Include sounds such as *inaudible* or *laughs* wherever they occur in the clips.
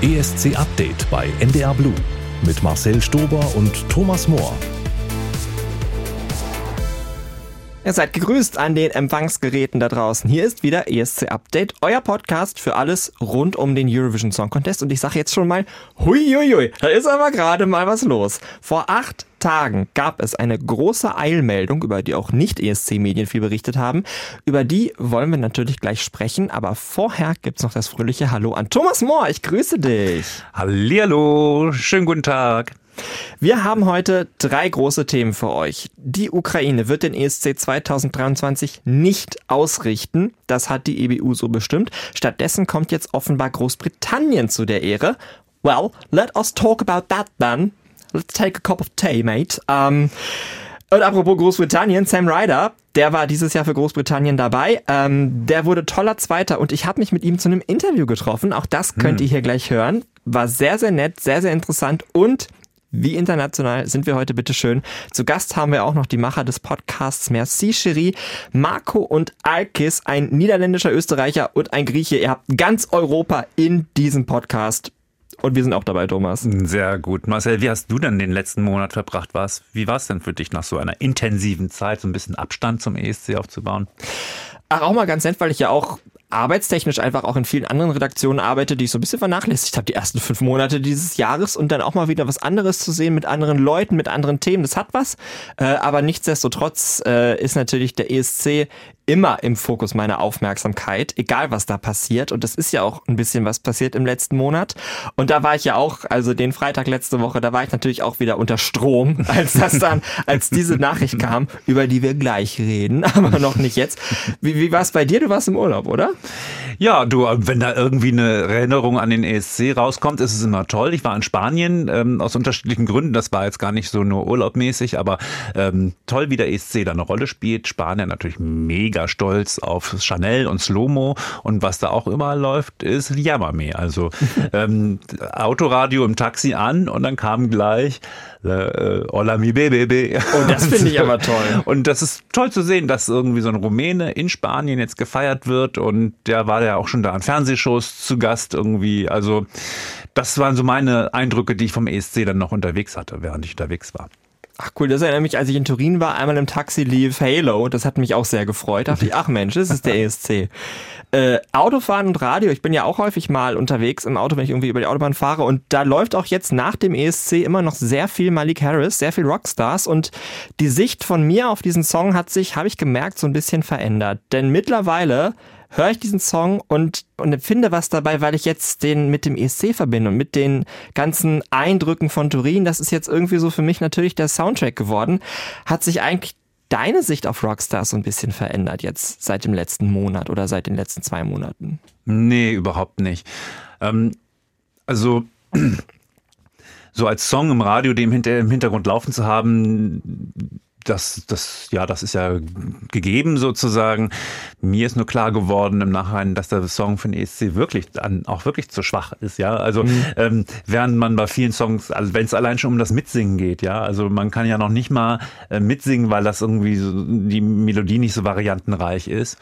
ESC Update bei NDR Blue mit Marcel Stober und Thomas Mohr. Ihr seid gegrüßt an den Empfangsgeräten da draußen. Hier ist wieder ESC Update, euer Podcast für alles rund um den Eurovision Song Contest. Und ich sage jetzt schon mal, huiuiui, da ist aber gerade mal was los. Vor acht Tagen gab es eine große Eilmeldung, über die auch nicht ESC-Medien viel berichtet haben. Über die wollen wir natürlich gleich sprechen, aber vorher gibt's noch das fröhliche Hallo an Thomas Mohr. Ich grüße dich. Hallihallo, schönen guten Tag. Wir haben heute drei große Themen für euch. Die Ukraine wird den ESC 2023 nicht ausrichten. Das hat die EBU so bestimmt. Stattdessen kommt jetzt offenbar Großbritannien zu der Ehre. Well, let us talk about that then. Let's take a cup of tea, mate. Um, und apropos Großbritannien, Sam Ryder, der war dieses Jahr für Großbritannien dabei. Ähm, der wurde toller Zweiter und ich habe mich mit ihm zu einem Interview getroffen. Auch das könnt hm. ihr hier gleich hören. War sehr, sehr nett, sehr, sehr interessant und wie international sind wir heute bitte schön? Zu Gast haben wir auch noch die Macher des Podcasts Merci Cherie, Marco und Alkis, ein niederländischer Österreicher und ein Grieche. Ihr habt ganz Europa in diesem Podcast. Und wir sind auch dabei, Thomas. Sehr gut. Marcel, wie hast du denn den letzten Monat verbracht? Was, wie war es denn für dich nach so einer intensiven Zeit, so ein bisschen Abstand zum ESC aufzubauen? Ach, auch mal ganz nett, weil ich ja auch arbeitstechnisch einfach auch in vielen anderen Redaktionen arbeite, die ich so ein bisschen vernachlässigt habe, die ersten fünf Monate dieses Jahres und dann auch mal wieder was anderes zu sehen mit anderen Leuten, mit anderen Themen, das hat was. Äh, aber nichtsdestotrotz äh, ist natürlich der ESC immer im Fokus meiner Aufmerksamkeit, egal was da passiert. Und das ist ja auch ein bisschen was passiert im letzten Monat. Und da war ich ja auch, also den Freitag letzte Woche, da war ich natürlich auch wieder unter Strom, *laughs* als das dann, als diese Nachricht kam, über die wir gleich reden, *laughs* aber noch nicht jetzt. Wie, wie war es bei dir? Du warst im Urlaub, oder? Ja, du, wenn da irgendwie eine Erinnerung an den ESC rauskommt, ist es immer toll. Ich war in Spanien ähm, aus unterschiedlichen Gründen. Das war jetzt gar nicht so nur urlaubmäßig, aber ähm, toll, wie der ESC da eine Rolle spielt. Spanien natürlich mega stolz auf Chanel und Slomo und was da auch immer läuft, ist Yamame. Also *laughs* ähm, Autoradio im Taxi an und dann kam gleich äh, Hola mi bebe. Und oh, das *laughs* finde ich aber toll. Und das ist toll zu sehen, dass irgendwie so ein Rumäne in Spanien jetzt gefeiert wird und der war ja auch schon da an Fernsehshows zu Gast irgendwie. Also das waren so meine Eindrücke, die ich vom ESC dann noch unterwegs hatte, während ich unterwegs war. Ach cool, das erinnert mich, als ich in Turin war, einmal im Taxi lief Halo. Das hat mich auch sehr gefreut. Da dachte ich, ach Mensch, das ist der ESC. *laughs* Äh, Autofahren und Radio. Ich bin ja auch häufig mal unterwegs im Auto, wenn ich irgendwie über die Autobahn fahre. Und da läuft auch jetzt nach dem ESC immer noch sehr viel Malik Harris, sehr viel Rockstars. Und die Sicht von mir auf diesen Song hat sich, habe ich gemerkt, so ein bisschen verändert. Denn mittlerweile höre ich diesen Song und, und empfinde was dabei, weil ich jetzt den mit dem ESC verbinde und mit den ganzen Eindrücken von Turin. Das ist jetzt irgendwie so für mich natürlich der Soundtrack geworden. Hat sich eigentlich deine Sicht auf Rockstars so ein bisschen verändert jetzt seit dem letzten Monat oder seit den letzten zwei Monaten? Nee, überhaupt nicht. Ähm, also *clears throat* so als Song im Radio, dem im Hintergrund laufen zu haben, das, das, ja, das ist ja gegeben sozusagen. Mir ist nur klar geworden im Nachhinein, dass der Song für den ESC wirklich an, auch wirklich zu schwach ist, ja. Also mhm. ähm, während man bei vielen Songs, also wenn es allein schon um das Mitsingen geht, ja, also man kann ja noch nicht mal äh, mitsingen, weil das irgendwie so, die Melodie nicht so variantenreich ist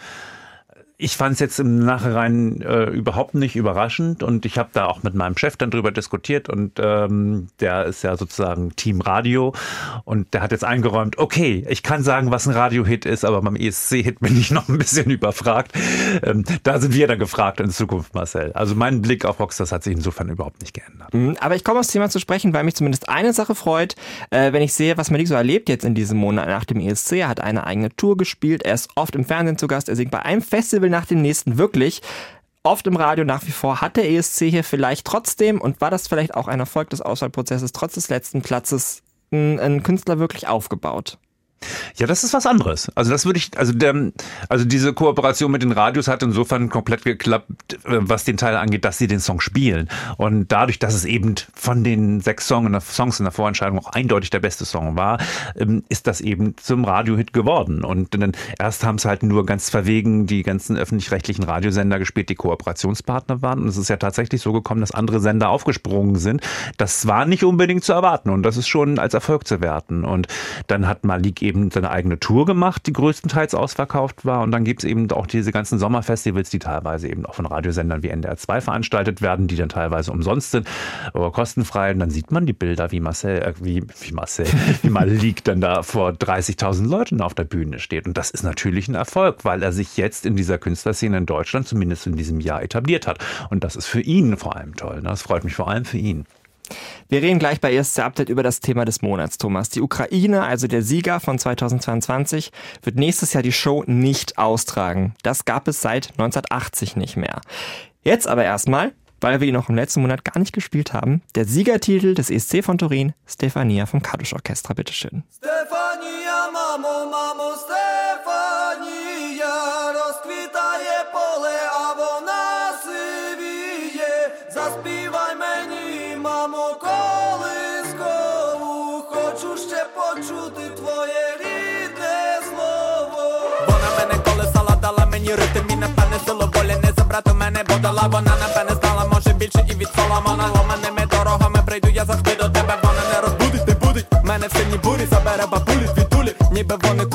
ich fand es jetzt im Nachhinein äh, überhaupt nicht überraschend und ich habe da auch mit meinem Chef dann drüber diskutiert und ähm, der ist ja sozusagen Team Radio und der hat jetzt eingeräumt, okay, ich kann sagen, was ein Radiohit ist, aber beim ESC-Hit bin ich *laughs* noch ein bisschen überfragt. Ähm, da sind wir dann gefragt in Zukunft, Marcel. Also mein Blick auf Rockstars hat sich insofern überhaupt nicht geändert. Mhm, aber ich komme aufs Thema zu sprechen, weil mich zumindest eine Sache freut, äh, wenn ich sehe, was Malik so erlebt jetzt in diesem Monat nach dem ESC. Er hat eine eigene Tour gespielt, er ist oft im Fernsehen zu Gast, er singt bei einem Festival Festival nach dem nächsten wirklich. Oft im Radio nach wie vor hat der ESC hier vielleicht trotzdem und war das vielleicht auch ein Erfolg des Auswahlprozesses trotz des letzten Platzes einen Künstler wirklich aufgebaut? Ja, das ist was anderes. Also das würde ich, also der, also diese Kooperation mit den Radios hat insofern komplett geklappt, äh, was den Teil angeht, dass sie den Song spielen. Und dadurch, dass es eben von den sechs Songs in der, Songs in der Vorentscheidung auch eindeutig der beste Song war, ähm, ist das eben zum Radiohit geworden. Und dann erst haben es halt nur ganz verwegen die ganzen öffentlich-rechtlichen Radiosender gespielt, die Kooperationspartner waren. Und es ist ja tatsächlich so gekommen, dass andere Sender aufgesprungen sind. Das war nicht unbedingt zu erwarten und das ist schon als Erfolg zu werten. Und dann hat Malik eben seine eigene Tour gemacht, die größtenteils ausverkauft war. Und dann gibt es eben auch diese ganzen Sommerfestivals, die teilweise eben auch von Radiosendern wie NDR 2 veranstaltet werden, die dann teilweise umsonst sind oder kostenfrei. Und dann sieht man die Bilder, wie Marcel, äh, wie, wie Marcel, *laughs* wie Malik dann da vor 30.000 Leuten auf der Bühne steht. Und das ist natürlich ein Erfolg, weil er sich jetzt in dieser Künstlerszene in Deutschland zumindest in diesem Jahr etabliert hat. Und das ist für ihn vor allem toll. Ne? Das freut mich vor allem für ihn. Wir reden gleich bei ESC Update über das Thema des Monats, Thomas. Die Ukraine, also der Sieger von 2022, wird nächstes Jahr die Show nicht austragen. Das gab es seit 1980 nicht mehr. Jetzt aber erstmal, weil wir ihn noch im letzten Monat gar nicht gespielt haben, der Siegertitel des ESC von Turin, Stefania vom Kadusch Orchestra. Bitteschön. Stefania, Mamo, Mamo, і напевне силу волі не забрати мене, бо дала вона напевне стала, може більше і від Соломона. Ломаними дорогами прийду, я завжди до тебе, вона не розбудить, не будить. Мене в сині бурі забере бабулі, звідулі, ніби вони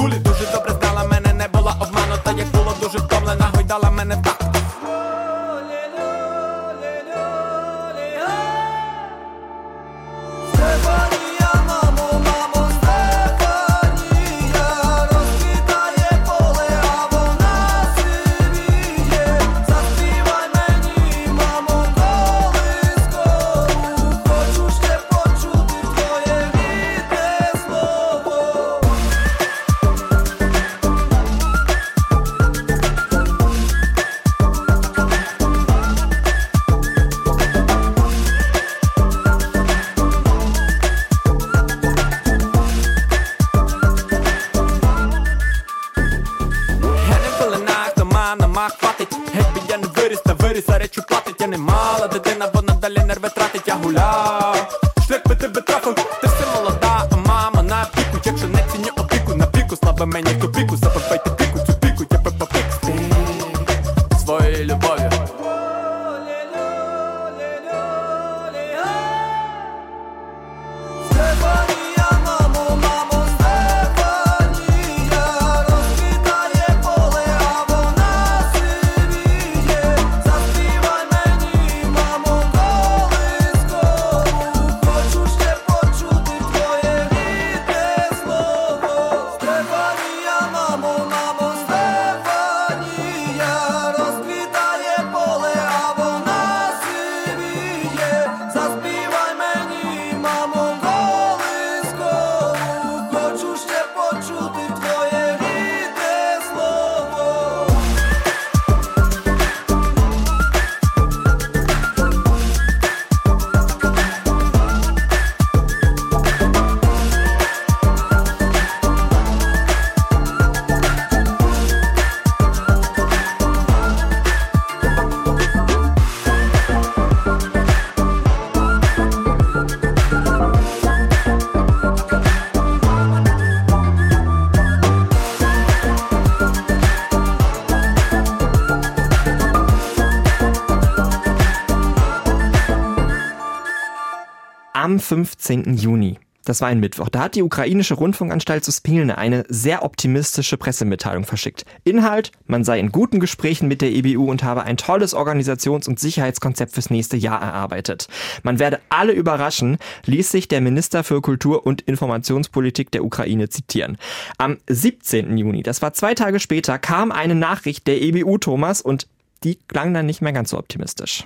15. Juni. Das war ein Mittwoch. Da hat die ukrainische Rundfunkanstalt Suspilne eine sehr optimistische Pressemitteilung verschickt. Inhalt, man sei in guten Gesprächen mit der EBU und habe ein tolles Organisations- und Sicherheitskonzept fürs nächste Jahr erarbeitet. Man werde alle überraschen, ließ sich der Minister für Kultur und Informationspolitik der Ukraine zitieren. Am 17. Juni, das war zwei Tage später, kam eine Nachricht der EBU, Thomas, und die klang dann nicht mehr ganz so optimistisch.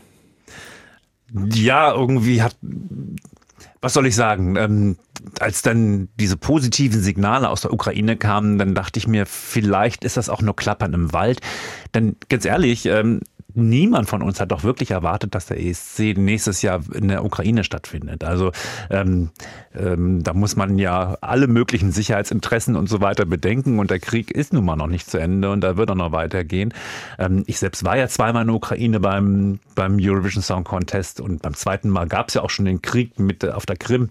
Ja, irgendwie hat, was soll ich sagen, ähm, als dann diese positiven Signale aus der Ukraine kamen, dann dachte ich mir, vielleicht ist das auch nur Klappern im Wald. Denn ganz ehrlich, ähm, niemand von uns hat doch wirklich erwartet, dass der ESC nächstes Jahr in der Ukraine stattfindet. Also ähm, ähm, da muss man ja alle möglichen Sicherheitsinteressen und so weiter bedenken und der Krieg ist nun mal noch nicht zu Ende und da wird er noch weitergehen. Ähm, ich selbst war ja zweimal in der Ukraine beim, beim Eurovision Song Contest und beim zweiten Mal gab es ja auch schon den Krieg mit auf der Krim.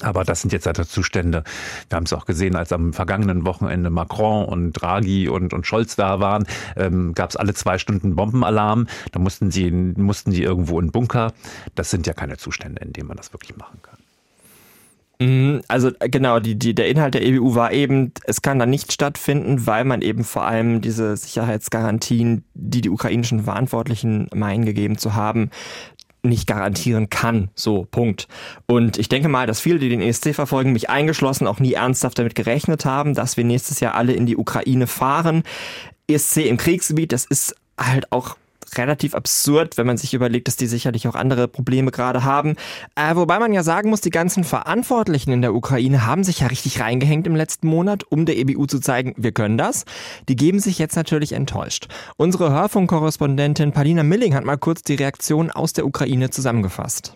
Aber das sind jetzt halt Zustände. Wir haben es auch gesehen, als am vergangenen Wochenende Macron und Draghi und, und Scholz da waren, ähm, gab es alle zwei Stunden Bombenalarm. Da mussten sie mussten die irgendwo in Bunker. Das sind ja keine Zustände, in denen man das wirklich machen kann. Mhm, also äh, genau, die, die, der Inhalt der EBU war eben, es kann da nicht stattfinden, weil man eben vor allem diese Sicherheitsgarantien, die die ukrainischen Verantwortlichen meinen gegeben zu haben, nicht garantieren kann. So, Punkt. Und ich denke mal, dass viele, die den ESC verfolgen, mich eingeschlossen, auch nie ernsthaft damit gerechnet haben, dass wir nächstes Jahr alle in die Ukraine fahren. ESC im Kriegsgebiet, das ist halt auch relativ absurd, wenn man sich überlegt, dass die sicherlich auch andere Probleme gerade haben. Äh, wobei man ja sagen muss, die ganzen Verantwortlichen in der Ukraine haben sich ja richtig reingehängt im letzten Monat, um der EBU zu zeigen, wir können das. Die geben sich jetzt natürlich enttäuscht. Unsere Hörfunkkorrespondentin Palina Milling hat mal kurz die Reaktion aus der Ukraine zusammengefasst.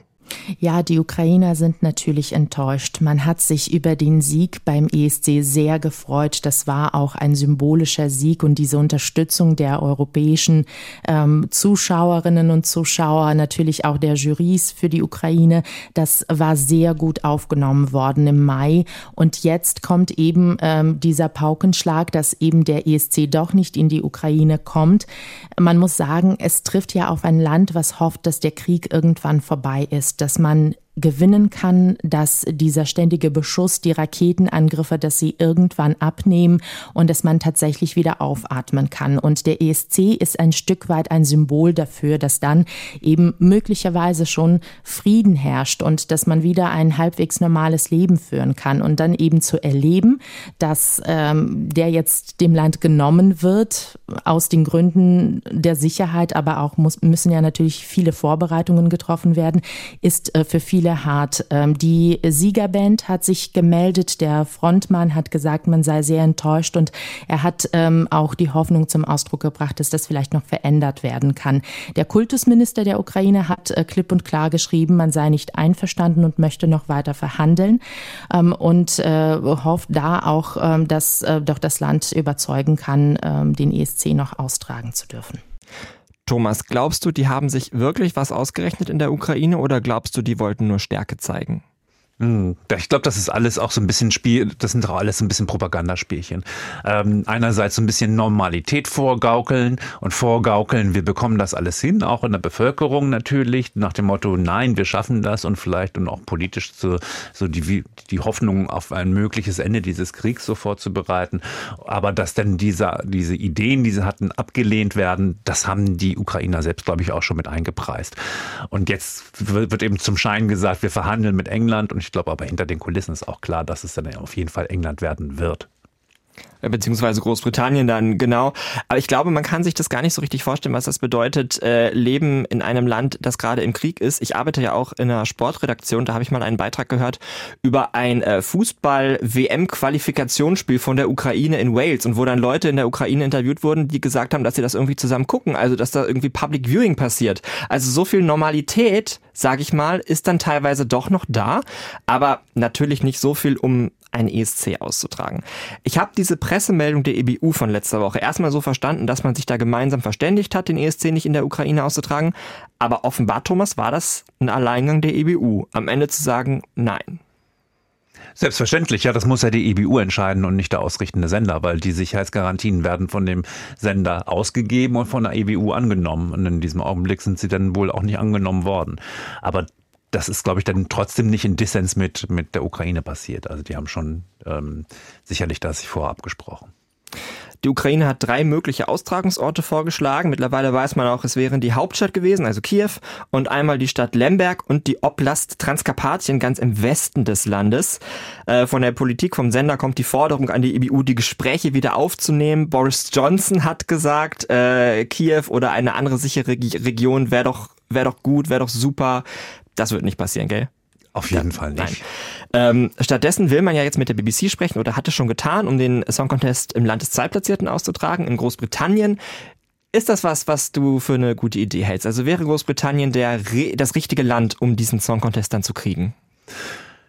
Ja, die Ukrainer sind natürlich enttäuscht. Man hat sich über den Sieg beim ESC sehr gefreut. Das war auch ein symbolischer Sieg und diese Unterstützung der europäischen ähm, Zuschauerinnen und Zuschauer, natürlich auch der Jurys für die Ukraine, das war sehr gut aufgenommen worden im Mai. Und jetzt kommt eben ähm, dieser Paukenschlag, dass eben der ESC doch nicht in die Ukraine kommt. Man muss sagen, es trifft ja auf ein Land, was hofft, dass der Krieg irgendwann vorbei ist dass man gewinnen kann, dass dieser ständige Beschuss, die Raketenangriffe, dass sie irgendwann abnehmen und dass man tatsächlich wieder aufatmen kann. Und der ESC ist ein Stück weit ein Symbol dafür, dass dann eben möglicherweise schon Frieden herrscht und dass man wieder ein halbwegs normales Leben führen kann. Und dann eben zu erleben, dass ähm, der jetzt dem Land genommen wird, aus den Gründen der Sicherheit, aber auch muss, müssen ja natürlich viele Vorbereitungen getroffen werden, ist äh, für viele viele hart. Ähm, die Siegerband hat sich gemeldet. Der Frontmann hat gesagt, man sei sehr enttäuscht und er hat ähm, auch die Hoffnung zum Ausdruck gebracht, dass das vielleicht noch verändert werden kann. Der Kultusminister der Ukraine hat äh, klipp und klar geschrieben, man sei nicht einverstanden und möchte noch weiter verhandeln ähm, und äh, hofft da auch, dass doch das Land überzeugen kann, den ESC noch austragen zu dürfen. Thomas, glaubst du, die haben sich wirklich was ausgerechnet in der Ukraine oder glaubst du, die wollten nur Stärke zeigen? Hm, ich glaube, das ist alles auch so ein bisschen Spiel, das sind auch alles so ein bisschen Propagandaspielchen. Ähm, einerseits so ein bisschen Normalität vorgaukeln und vorgaukeln, wir bekommen das alles hin, auch in der Bevölkerung natürlich, nach dem Motto, nein, wir schaffen das und vielleicht und auch politisch so, so die, die Hoffnung auf ein mögliches Ende dieses Kriegs so vorzubereiten. Aber dass dann diese, diese Ideen, die sie hatten, abgelehnt werden, das haben die Ukrainer selbst, glaube ich, auch schon mit eingepreist. Und jetzt wird eben zum Schein gesagt, wir verhandeln mit England und ich glaube aber hinter den Kulissen ist auch klar, dass es dann auf jeden Fall England werden wird beziehungsweise Großbritannien dann genau. Aber ich glaube, man kann sich das gar nicht so richtig vorstellen, was das bedeutet, äh, leben in einem Land, das gerade im Krieg ist. Ich arbeite ja auch in einer Sportredaktion, da habe ich mal einen Beitrag gehört über ein äh, Fußball-WM-Qualifikationsspiel von der Ukraine in Wales und wo dann Leute in der Ukraine interviewt wurden, die gesagt haben, dass sie das irgendwie zusammen gucken, also dass da irgendwie Public Viewing passiert. Also so viel Normalität, sage ich mal, ist dann teilweise doch noch da, aber natürlich nicht so viel, um ein ESC auszutragen. Ich habe diese Pressemeldung der EBU von letzter Woche erstmal so verstanden, dass man sich da gemeinsam verständigt hat, den ESC nicht in der Ukraine auszutragen. Aber offenbar, Thomas, war das ein Alleingang der EBU, am Ende zu sagen, nein. Selbstverständlich, ja, das muss ja die EBU entscheiden und nicht der ausrichtende Sender, weil die Sicherheitsgarantien werden von dem Sender ausgegeben und von der EBU angenommen. Und in diesem Augenblick sind sie dann wohl auch nicht angenommen worden. Aber das ist, glaube ich, dann trotzdem nicht in Dissens mit, mit der Ukraine passiert. Also die haben schon ähm, sicherlich das sich vorher abgesprochen. Die Ukraine hat drei mögliche Austragungsorte vorgeschlagen. Mittlerweile weiß man auch, es wären die Hauptstadt gewesen, also Kiew, und einmal die Stadt Lemberg und die Oblast Transkarpatien ganz im Westen des Landes. Äh, von der Politik vom Sender kommt die Forderung an die EBU, die Gespräche wieder aufzunehmen. Boris Johnson hat gesagt, äh, Kiew oder eine andere sichere Region wäre doch wäre doch gut, wäre doch super. Das wird nicht passieren, gell? Auf jeden Fall nicht. Nein. Ähm, stattdessen will man ja jetzt mit der BBC sprechen oder hat es schon getan, um den Song Contest im Land des Zweitplatzierten auszutragen, in Großbritannien. Ist das was, was du für eine gute Idee hältst? Also wäre Großbritannien der, das richtige Land, um diesen Song Contest dann zu kriegen?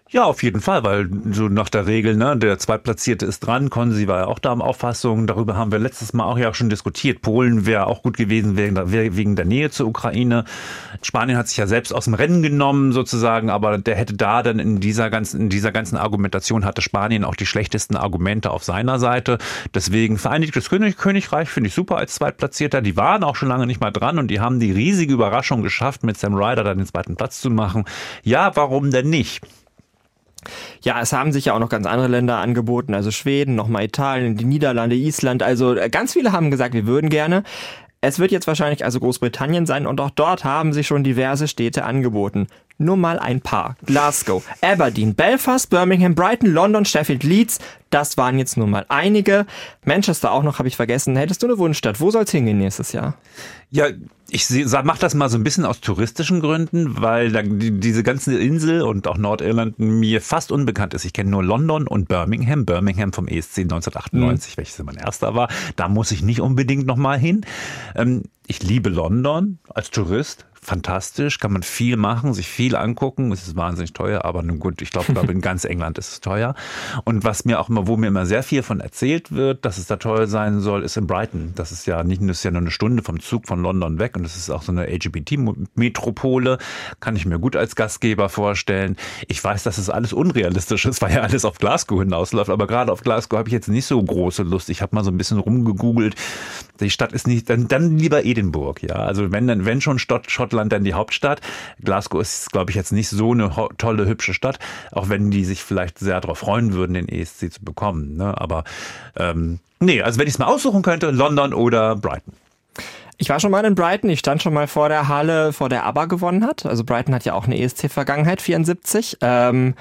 Ja, auf jeden Fall, weil so nach der Regel, ne, der Zweitplatzierte ist dran. Konsi war ja auch da am Auffassung. Darüber haben wir letztes Mal auch ja schon diskutiert. Polen wäre auch gut gewesen wegen der, wegen der Nähe zur Ukraine. Spanien hat sich ja selbst aus dem Rennen genommen sozusagen, aber der hätte da dann in dieser ganzen, in dieser ganzen Argumentation hatte Spanien auch die schlechtesten Argumente auf seiner Seite. Deswegen Vereinigtes König, Königreich finde ich super als Zweitplatzierter. Die waren auch schon lange nicht mal dran und die haben die riesige Überraschung geschafft, mit Sam Ryder dann den zweiten Platz zu machen. Ja, warum denn nicht? Ja, es haben sich ja auch noch ganz andere Länder angeboten, also Schweden, nochmal Italien, die Niederlande, Island. Also äh, ganz viele haben gesagt, wir würden gerne. Es wird jetzt wahrscheinlich also Großbritannien sein und auch dort haben sich schon diverse Städte angeboten. Nur mal ein paar. Glasgow, Aberdeen, Belfast, Birmingham, Brighton, London, Sheffield, Leeds. Das waren jetzt nur mal einige. Manchester auch noch, habe ich vergessen. Hättest du eine Wunschstadt? Wo soll's hingehen nächstes Jahr? Ja, ich mache das mal so ein bisschen aus touristischen Gründen, weil diese ganze Insel und auch Nordirland mir fast unbekannt ist. Ich kenne nur London und Birmingham. Birmingham vom ESC 1998, mhm. welches mein erster war. Da muss ich nicht unbedingt nochmal hin. Ähm, ich liebe London als Tourist fantastisch, kann man viel machen, sich viel angucken. Es ist wahnsinnig teuer, aber nun gut, ich glaube, in *laughs* ganz England ist es teuer. Und was mir auch immer, wo mir immer sehr viel von erzählt wird, dass es da teuer sein soll, ist in Brighton. Das ist ja nicht, das ist ja nur eine Stunde vom Zug von London weg und das ist auch so eine LGBT-Metropole. Kann ich mir gut als Gastgeber vorstellen. Ich weiß, dass es alles unrealistisch ist, weil ja alles auf Glasgow hinausläuft, aber gerade auf Glasgow habe ich jetzt nicht so große Lust. Ich habe mal so ein bisschen rumgegoogelt. Die Stadt ist nicht, dann, dann lieber Edinburgh, ja. Also wenn wenn schon Schottland Schottland dann die Hauptstadt. Glasgow ist, glaube ich, jetzt nicht so eine tolle, hübsche Stadt, auch wenn die sich vielleicht sehr darauf freuen würden, den ESC zu bekommen. Ne? Aber ähm, nee, also wenn ich es mal aussuchen könnte, London oder Brighton. Ich war schon mal in Brighton, ich stand schon mal vor der Halle, vor der ABBA gewonnen hat. Also Brighton hat ja auch eine ESC-Vergangenheit, 74. Ähm,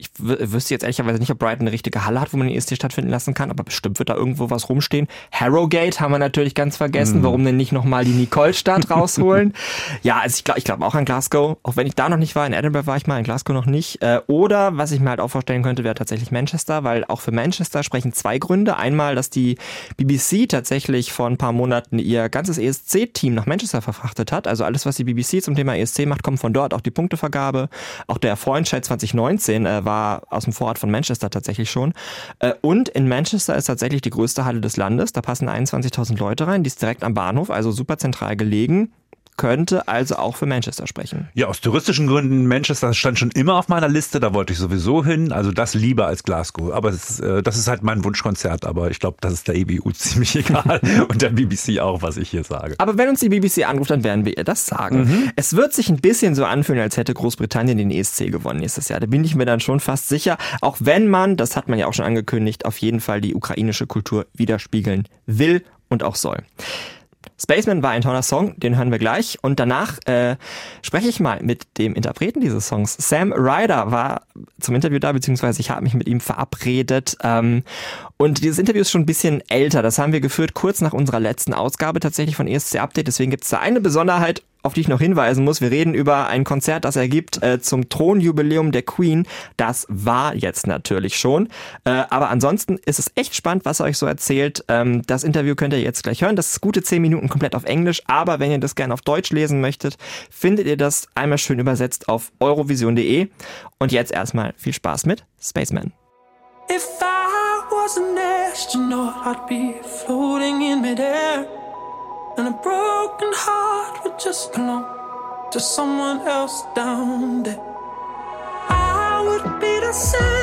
ich wüsste jetzt ehrlicherweise nicht, ob Brighton eine richtige Halle hat, wo man den ESC stattfinden lassen kann, aber bestimmt wird da irgendwo was rumstehen. Harrogate haben wir natürlich ganz vergessen. Mm. Warum denn nicht nochmal die Nicole-Stadt rausholen? *laughs* ja, also ich glaube ich glaub auch an Glasgow. Auch wenn ich da noch nicht war, in Edinburgh war ich mal, in Glasgow noch nicht. Äh, oder was ich mir halt auch vorstellen könnte, wäre tatsächlich Manchester, weil auch für Manchester sprechen zwei Gründe. Einmal, dass die BBC tatsächlich vor ein paar Monaten ihr ganzes ESC-Team nach Manchester verfrachtet hat. Also alles, was die BBC zum Thema ESC macht, kommt von dort. Auch die Punktevergabe. Auch der Vorentscheid 2019 äh, war aus dem Vorort von Manchester tatsächlich schon. Äh, und in Manchester ist tatsächlich die größte Halle des Landes. Da passen 21.000 Leute rein. Die ist direkt am Bahnhof, also super zentral gelegen könnte also auch für Manchester sprechen. Ja, aus touristischen Gründen, Manchester stand schon immer auf meiner Liste, da wollte ich sowieso hin, also das lieber als Glasgow. Aber das, äh, das ist halt mein Wunschkonzert, aber ich glaube, das ist der EBU *laughs* ziemlich egal und der BBC auch, was ich hier sage. Aber wenn uns die BBC anruft, dann werden wir ihr das sagen. Mhm. Es wird sich ein bisschen so anfühlen, als hätte Großbritannien den ESC gewonnen nächstes Jahr. Da bin ich mir dann schon fast sicher, auch wenn man, das hat man ja auch schon angekündigt, auf jeden Fall die ukrainische Kultur widerspiegeln will und auch soll. Spaceman war ein toller Song, den hören wir gleich. Und danach äh, spreche ich mal mit dem Interpreten dieses Songs. Sam Ryder war zum Interview da, beziehungsweise ich habe mich mit ihm verabredet. Ähm, und dieses Interview ist schon ein bisschen älter. Das haben wir geführt kurz nach unserer letzten Ausgabe tatsächlich von ESC Update. Deswegen gibt es da eine Besonderheit auf die ich noch hinweisen muss. Wir reden über ein Konzert, das er gibt äh, zum Thronjubiläum der Queen. Das war jetzt natürlich schon. Äh, aber ansonsten ist es echt spannend, was er euch so erzählt. Ähm, das Interview könnt ihr jetzt gleich hören. Das ist gute zehn Minuten komplett auf Englisch. Aber wenn ihr das gerne auf Deutsch lesen möchtet, findet ihr das einmal schön übersetzt auf eurovision.de. Und jetzt erstmal viel Spaß mit Spaceman. If I was an astronaut, I'd be floating in midair. And a broken heart would just belong to someone else down there. I would be the center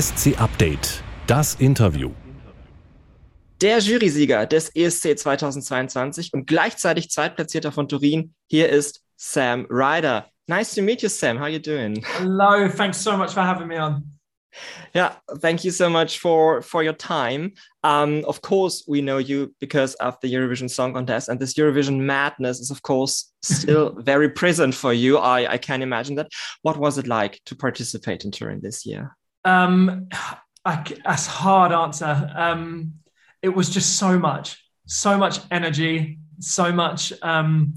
ESC Update, das Interview. Der Jurysieger des ESC 2022 und gleichzeitig Zweitplatzierter von Turin, hier ist Sam Ryder. Nice to meet you, Sam. How are you doing? Hello. Thanks so much for having me on. Yeah, thank you so much for for your time. Um, of course, we know you because of the Eurovision Song Contest, and this Eurovision madness is, of course, still *laughs* very present for you. I I can imagine that. What was it like to participate in Turin this year? Um, I, that's hard answer. Um, it was just so much, so much energy, so much um,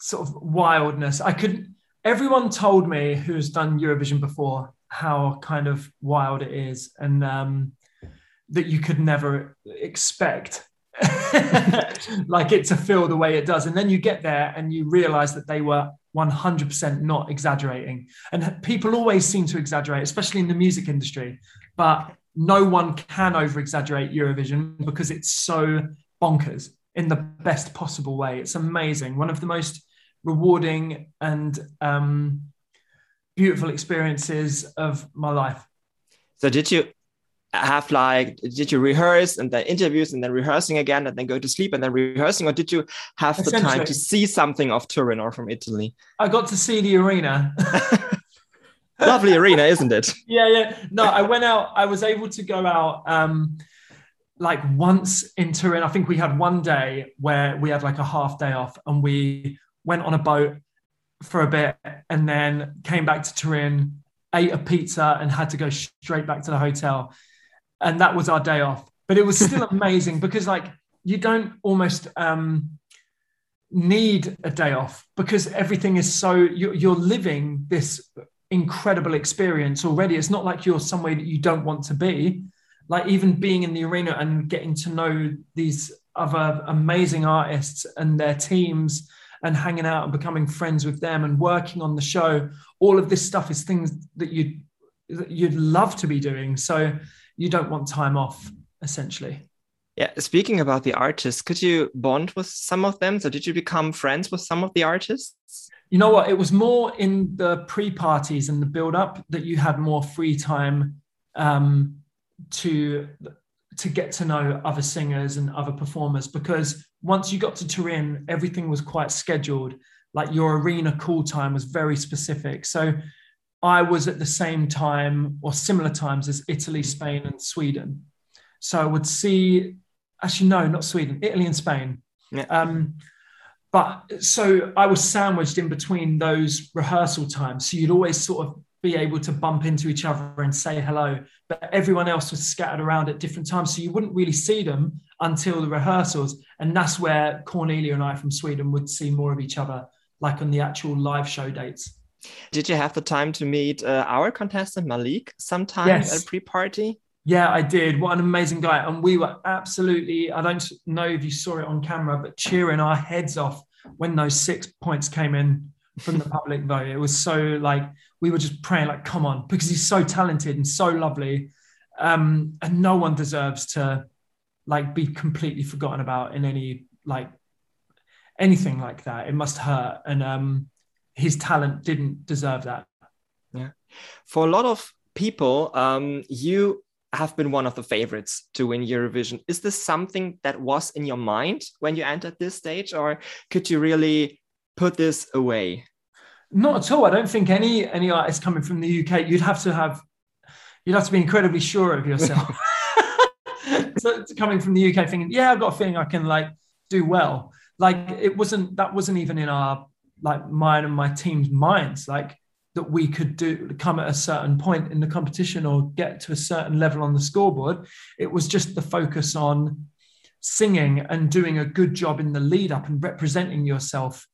sort of wildness. I could. Everyone told me who's done Eurovision before how kind of wild it is and um, that you could never expect *laughs* like it to feel the way it does. And then you get there and you realize that they were 100% not exaggerating. And people always seem to exaggerate especially in the music industry. But no one can over exaggerate eurovision because it's so bonkers in the best possible way. It's amazing. One of the most rewarding and um, beautiful experiences of my life. So did you have like did you rehearse and then interviews and then rehearsing again and then go to sleep and then rehearsing or did you have the time to see something of Turin or from Italy? I got to see the arena. *laughs* Lovely arena, isn't it? *laughs* Yeah, yeah. No, I went out. I was able to go out um, like once in Turin. I think we had one day where we had like a half day off and we went on a boat for a bit and then came back to Turin, ate a pizza, and had to go straight back to the hotel. And that was our day off. But it was still *laughs* amazing because, like, you don't almost um, need a day off because everything is so you're, you're living this incredible experience already. It's not like you're somewhere that you don't want to be. Like, even being in the arena and getting to know these other amazing artists and their teams and hanging out and becoming friends with them and working on the show all of this stuff is things that you'd you'd love to be doing so you don't want time off essentially yeah speaking about the artists could you bond with some of them so did you become friends with some of the artists you know what it was more in the pre-parties and the build-up that you had more free time um, to to get to know other singers and other performers because once you got to Turin, everything was quite scheduled. Like your arena call time was very specific. So I was at the same time or similar times as Italy, Spain, and Sweden. So I would see, actually, no, not Sweden, Italy and Spain. Yeah. Um, but so I was sandwiched in between those rehearsal times. So you'd always sort of be able to bump into each other and say hello. But everyone else was scattered around at different times. So you wouldn't really see them until the rehearsals. And that's where Cornelia and I from Sweden would see more of each other, like on the actual live show dates. Did you have the time to meet uh, our contestant Malik sometime yes. at a pre-party? Yeah, I did. What an amazing guy. And we were absolutely, I don't know if you saw it on camera, but cheering our heads off when those six points came in from the public vote. It was so like we were just praying, like, come on, because he's so talented and so lovely. Um, and no one deserves to like be completely forgotten about in any like anything like that. It must hurt. And um his talent didn't deserve that. Yeah. For a lot of people, um, you have been one of the favorites to win Eurovision. Is this something that was in your mind when you entered this stage, or could you really put this away? Not at all. I don't think any any artist coming from the UK, you'd have to have you'd have to be incredibly sure of yourself. *laughs* *laughs* so coming from the UK thinking, yeah, I've got a feeling I can like do well. Like it wasn't that wasn't even in our like mine and my team's minds. Like that we could do come at a certain point in the competition or get to a certain level on the scoreboard. It was just the focus on singing and doing a good job in the lead up and representing yourself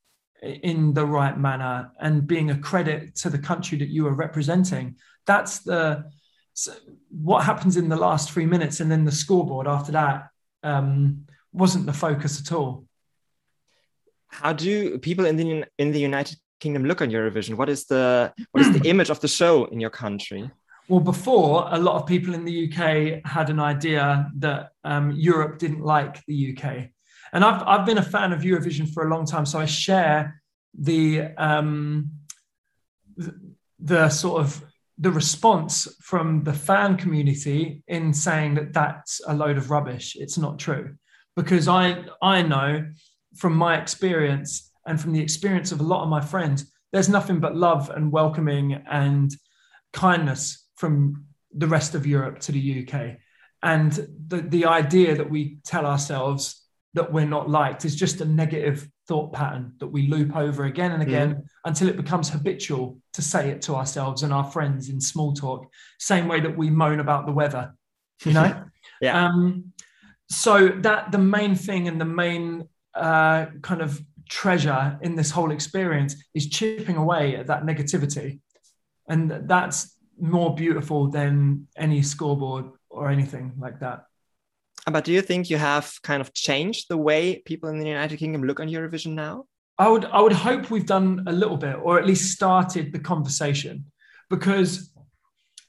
in the right manner and being a credit to the country that you are representing. That's the what happens in the last three minutes, and then the scoreboard after that um, wasn't the focus at all. How do people in the in the United Kingdom look on Eurovision? What is the what is the image of the show in your country? Well, before, a lot of people in the UK had an idea that um, Europe didn't like the UK. And I've, I've been a fan of Eurovision for a long time. So I share the, um, the, the sort of the response from the fan community in saying that that's a load of rubbish. It's not true. Because I, I know from my experience and from the experience of a lot of my friends, there's nothing but love and welcoming and kindness from the rest of Europe to the UK. And the, the idea that we tell ourselves that we're not liked is just a negative thought pattern that we loop over again and again mm. until it becomes habitual to say it to ourselves and our friends in small talk, same way that we moan about the weather, you know? *laughs* yeah. Um, so that the main thing and the main uh, kind of treasure in this whole experience is chipping away at that negativity. And that's more beautiful than any scoreboard or anything like that. But do you think you have kind of changed the way people in the United Kingdom look on Eurovision now? I would I would hope we've done a little bit, or at least started the conversation, because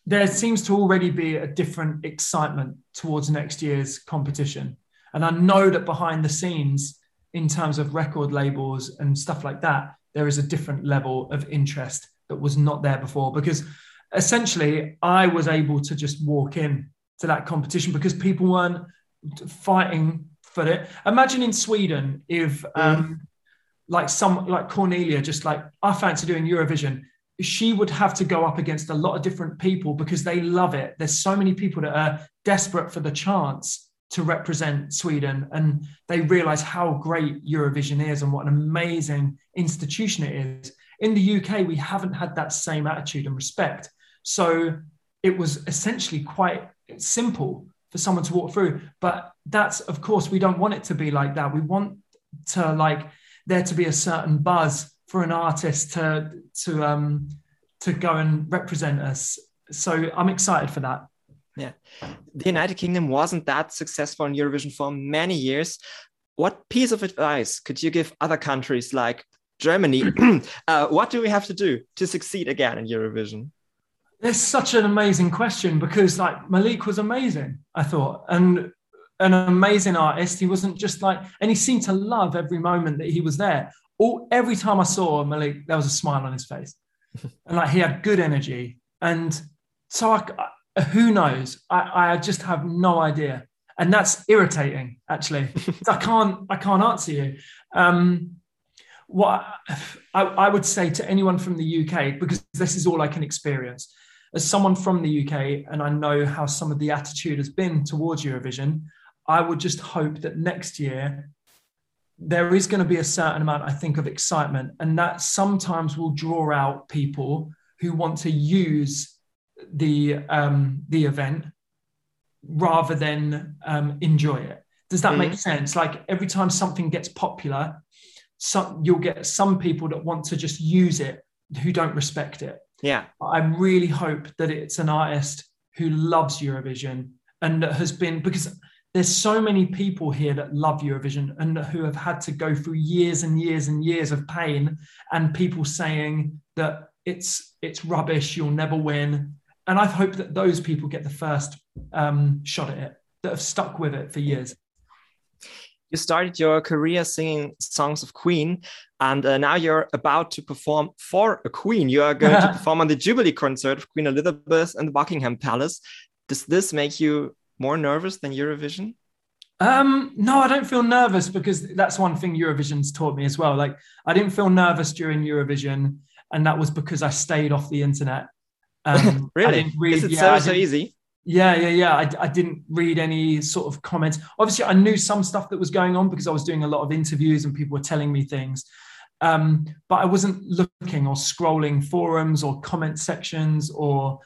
there seems to already be a different excitement towards next year's competition. And I know that behind the scenes, in terms of record labels and stuff like that, there is a different level of interest that was not there before. Because essentially I was able to just walk in to that competition because people weren't fighting for it. Imagine in Sweden if mm. um, like some like Cornelia just like I fancy doing Eurovision. She would have to go up against a lot of different people because they love it. There's so many people that are desperate for the chance to represent Sweden and they realize how great Eurovision is and what an amazing institution it is. In the UK, we haven't had that same attitude and respect. So it was essentially quite simple for someone to walk through. But that's, of course, we don't want it to be like that. We want to like there to be a certain buzz for an artist to to um to go and represent us. So I'm excited for that. Yeah. The United Kingdom wasn't that successful in Eurovision for many years. What piece of advice could you give other countries like Germany? *clears throat* *clears throat* uh, what do we have to do to succeed again in Eurovision? It's such an amazing question because like Malik was amazing, I thought, and an amazing artist. He wasn't just like, and he seemed to love every moment that he was there. All every time I saw Malik, there was a smile on his face, *laughs* and like he had good energy. And so, I, I, who knows? I, I just have no idea, and that's irritating actually. *laughs* I can't I can't answer you. Um, what I, I would say to anyone from the UK, because this is all I can experience, as someone from the UK and I know how some of the attitude has been towards Eurovision, I would just hope that next year there is going to be a certain amount, I think, of excitement, and that sometimes will draw out people who want to use the um, the event rather than um, enjoy it. Does that mm. make sense? Like every time something gets popular, some, you'll get some people that want to just use it who don't respect it. Yeah. I really hope that it's an artist who loves Eurovision and that has been because there's so many people here that love Eurovision and who have had to go through years and years and years of pain and people saying that it's it's rubbish, you'll never win. And I hope that those people get the first um, shot at it that have stuck with it for years you started your career singing songs of Queen, and uh, now you're about to perform for a Queen. You are going to *laughs* perform on the Jubilee concert of Queen Elizabeth in the Buckingham Palace. Does this make you more nervous than Eurovision? Um, no, I don't feel nervous because that's one thing Eurovision's taught me as well. Like, I didn't feel nervous during Eurovision, and that was because I stayed off the internet. Um, *laughs* really? Read, Is it yeah, so, so easy? Yeah, yeah, yeah. I, I didn't read any sort of comments. Obviously, I knew some stuff that was going on because I was doing a lot of interviews and people were telling me things. Um, but I wasn't looking or scrolling forums or comment sections or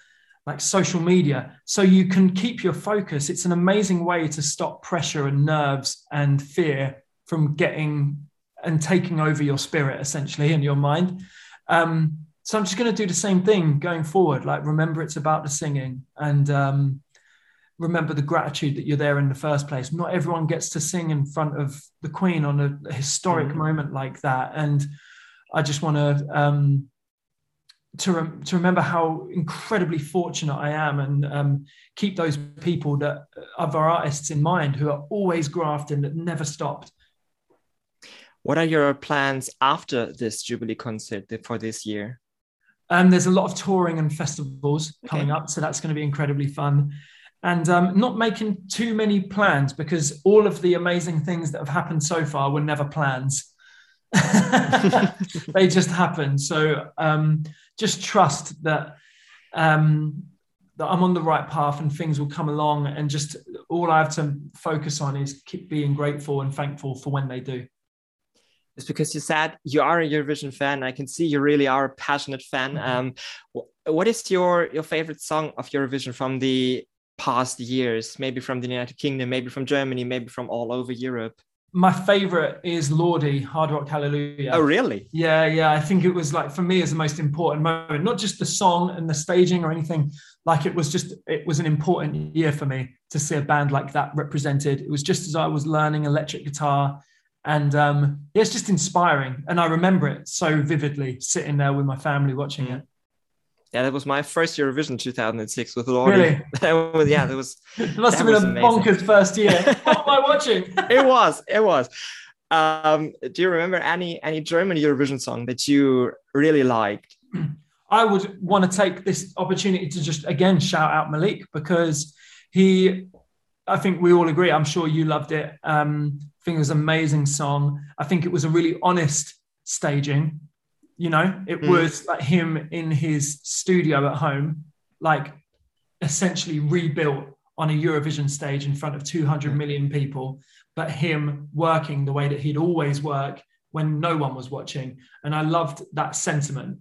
like social media. So you can keep your focus. It's an amazing way to stop pressure and nerves and fear from getting and taking over your spirit essentially and your mind. Um, so I'm just going to do the same thing going forward. Like, remember, it's about the singing and um, remember the gratitude that you're there in the first place. Not everyone gets to sing in front of the Queen on a, a historic mm-hmm. moment like that. And I just want to um, to rem- to remember how incredibly fortunate I am, and um, keep those people that other artists in mind who are always grafting that never stopped. What are your plans after this Jubilee concert for this year? Um, there's a lot of touring and festivals okay. coming up, so that's going to be incredibly fun. And um, not making too many plans because all of the amazing things that have happened so far were never plans. *laughs* they just happened. So um, just trust that um, that I'm on the right path and things will come along. And just all I have to focus on is keep being grateful and thankful for when they do. It's because you said you are a Eurovision fan. I can see you really are a passionate fan. Mm-hmm. Um, what is your your favorite song of Eurovision from the past years? Maybe from the United Kingdom, maybe from Germany, maybe from all over Europe my favorite is Lordi, Hard Rock Hallelujah. Oh, really? Yeah, yeah. I think it was like for me is the most important moment, not just the song and the staging or anything. Like it was just, it was an important year for me to see a band like that represented. It was just as I was learning electric guitar, and um, it's just inspiring. And I remember it so vividly, sitting there with my family watching mm. it yeah, that was my first Eurovision 2006 with Lordi. Really? *laughs* yeah, that was. *laughs* it must have been a amazing. bonkers first year. *laughs* what am I watching? it was. It was. Um, do you remember any any German Eurovision song that you really liked? *clears throat* I would want to take this opportunity to just again shout out Malik because he, I think we all agree. I'm sure you loved it. Um, I think it was an amazing song. I think it was a really honest staging you know it mm. was like him in his studio at home like essentially rebuilt on a eurovision stage in front of 200 million people but him working the way that he'd always work when no one was watching and i loved that sentiment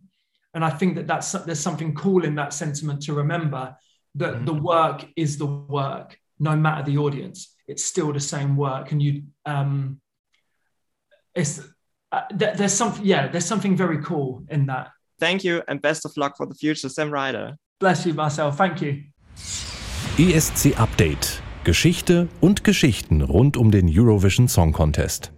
and i think that that's there's something cool in that sentiment to remember that mm. the work is the work no matter the audience it's still the same work and you um it's uh, th- there's something, yeah, there's something very cool in that. Thank you and best of luck for the future, Sam Ryder. Bless you, Marcel. Thank you. ESC Update. Geschichte und Geschichten rund um den Eurovision Song Contest.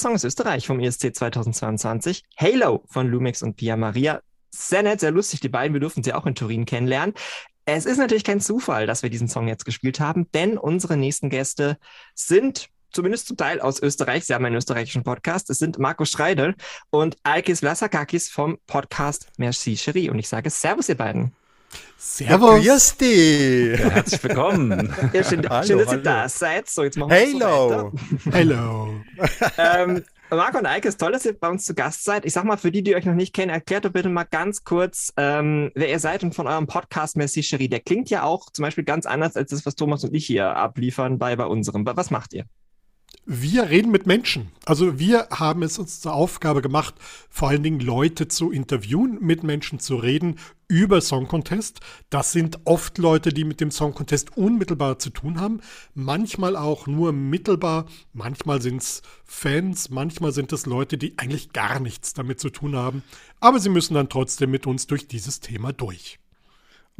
Song ist Österreich vom ESC 2022. Halo von Lumix und Pia Maria. Sehr nett, sehr lustig, die beiden. Wir durften sie auch in Turin kennenlernen. Es ist natürlich kein Zufall, dass wir diesen Song jetzt gespielt haben, denn unsere nächsten Gäste sind zumindest zum Teil aus Österreich. Sie haben einen österreichischen Podcast. Es sind Marco Schreidel und Alkis Vlasakakis vom Podcast Merci Cherie. Und ich sage Servus, ihr beiden. Servus. Ja, grüß dich. Ja, herzlich willkommen. *laughs* Ja, schön, Hallo, schön, dass hallo. ihr da seid. So, jetzt machen wir es so Hello. Hello. *laughs* ähm, Marco und Eike, ist toll, dass ihr bei uns zu Gast seid. Ich sag mal, für die, die euch noch nicht kennen, erklärt doch bitte mal ganz kurz, ähm, wer ihr seid und von eurem Podcast Merci Cherie. Der klingt ja auch zum Beispiel ganz anders als das, was Thomas und ich hier abliefern bei, bei unserem. Was macht ihr? Wir reden mit Menschen. Also wir haben es uns zur Aufgabe gemacht, vor allen Dingen Leute zu interviewen, mit Menschen zu reden über Song Contest. Das sind oft Leute, die mit dem Song Contest unmittelbar zu tun haben. Manchmal auch nur mittelbar. Manchmal sind es Fans. Manchmal sind es Leute, die eigentlich gar nichts damit zu tun haben. Aber sie müssen dann trotzdem mit uns durch dieses Thema durch.